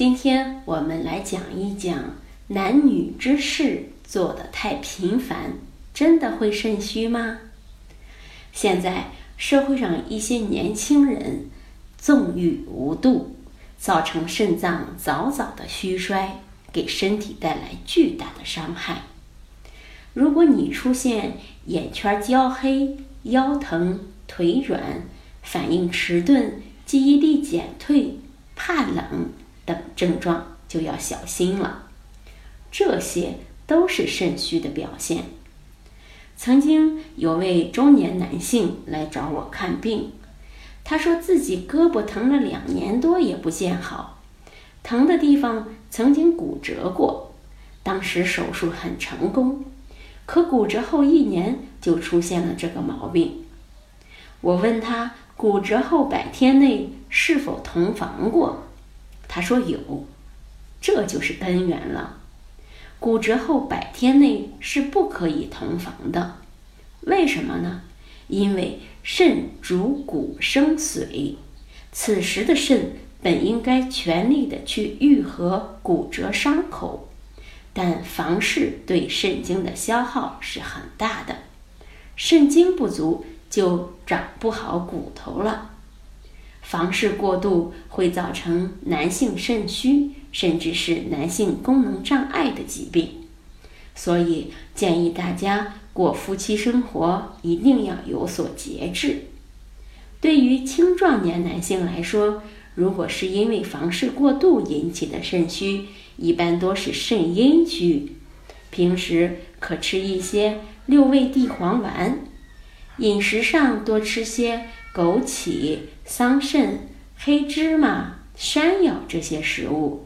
今天我们来讲一讲男女之事做得太频繁，真的会肾虚吗？现在社会上一些年轻人纵欲无度，造成肾脏早早的虚衰，给身体带来巨大的伤害。如果你出现眼圈焦黑、腰疼、腿软、反应迟钝，记忆力减退、怕冷等症状就要小心了，这些都是肾虚的表现。曾经有位中年男性来找我看病，他说自己胳膊疼了两年多也不见好，疼的地方曾经骨折过，当时手术很成功，可骨折后一年就出现了这个毛病。我问他。骨折后百天内是否同房过？他说有，这就是根源了。骨折后百天内是不可以同房的，为什么呢？因为肾主骨生髓，此时的肾本应该全力的去愈合骨折伤口，但房事对肾精的消耗是很大的，肾精不足。就长不好骨头了，房事过度会造成男性肾虚，甚至是男性功能障碍的疾病。所以建议大家过夫妻生活一定要有所节制。对于青壮年男性来说，如果是因为房事过度引起的肾虚，一般多是肾阴虚，平时可吃一些六味地黄丸。饮食上多吃些枸杞、桑葚、黑芝麻、山药这些食物，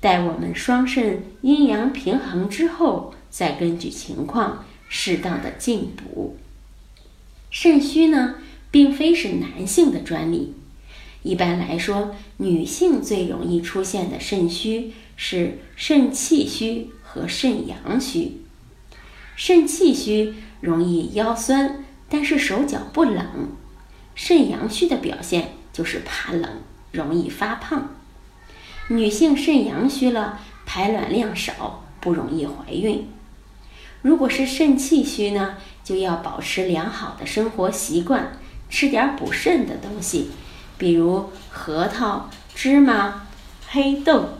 待我们双肾阴阳平衡之后，再根据情况适当的进补。肾虚呢，并非是男性的专利，一般来说，女性最容易出现的肾虚是肾气虚和肾阳虚。肾气虚容易腰酸。但是手脚不冷，肾阳虚的表现就是怕冷，容易发胖。女性肾阳虚了，排卵量少，不容易怀孕。如果是肾气虚呢，就要保持良好的生活习惯，吃点补肾的东西，比如核桃、芝麻、黑豆。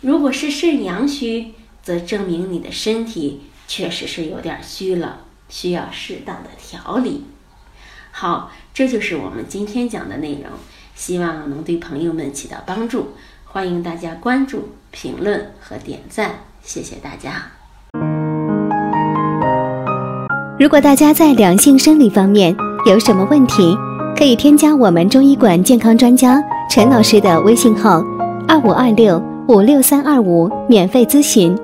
如果是肾阳虚，则证明你的身体确实是有点虚了。需要适当的调理。好，这就是我们今天讲的内容，希望能对朋友们起到帮助。欢迎大家关注、评论和点赞，谢谢大家。如果大家在两性生理方面有什么问题，可以添加我们中医馆健康专家陈老师的微信号：二五二六五六三二五，免费咨询。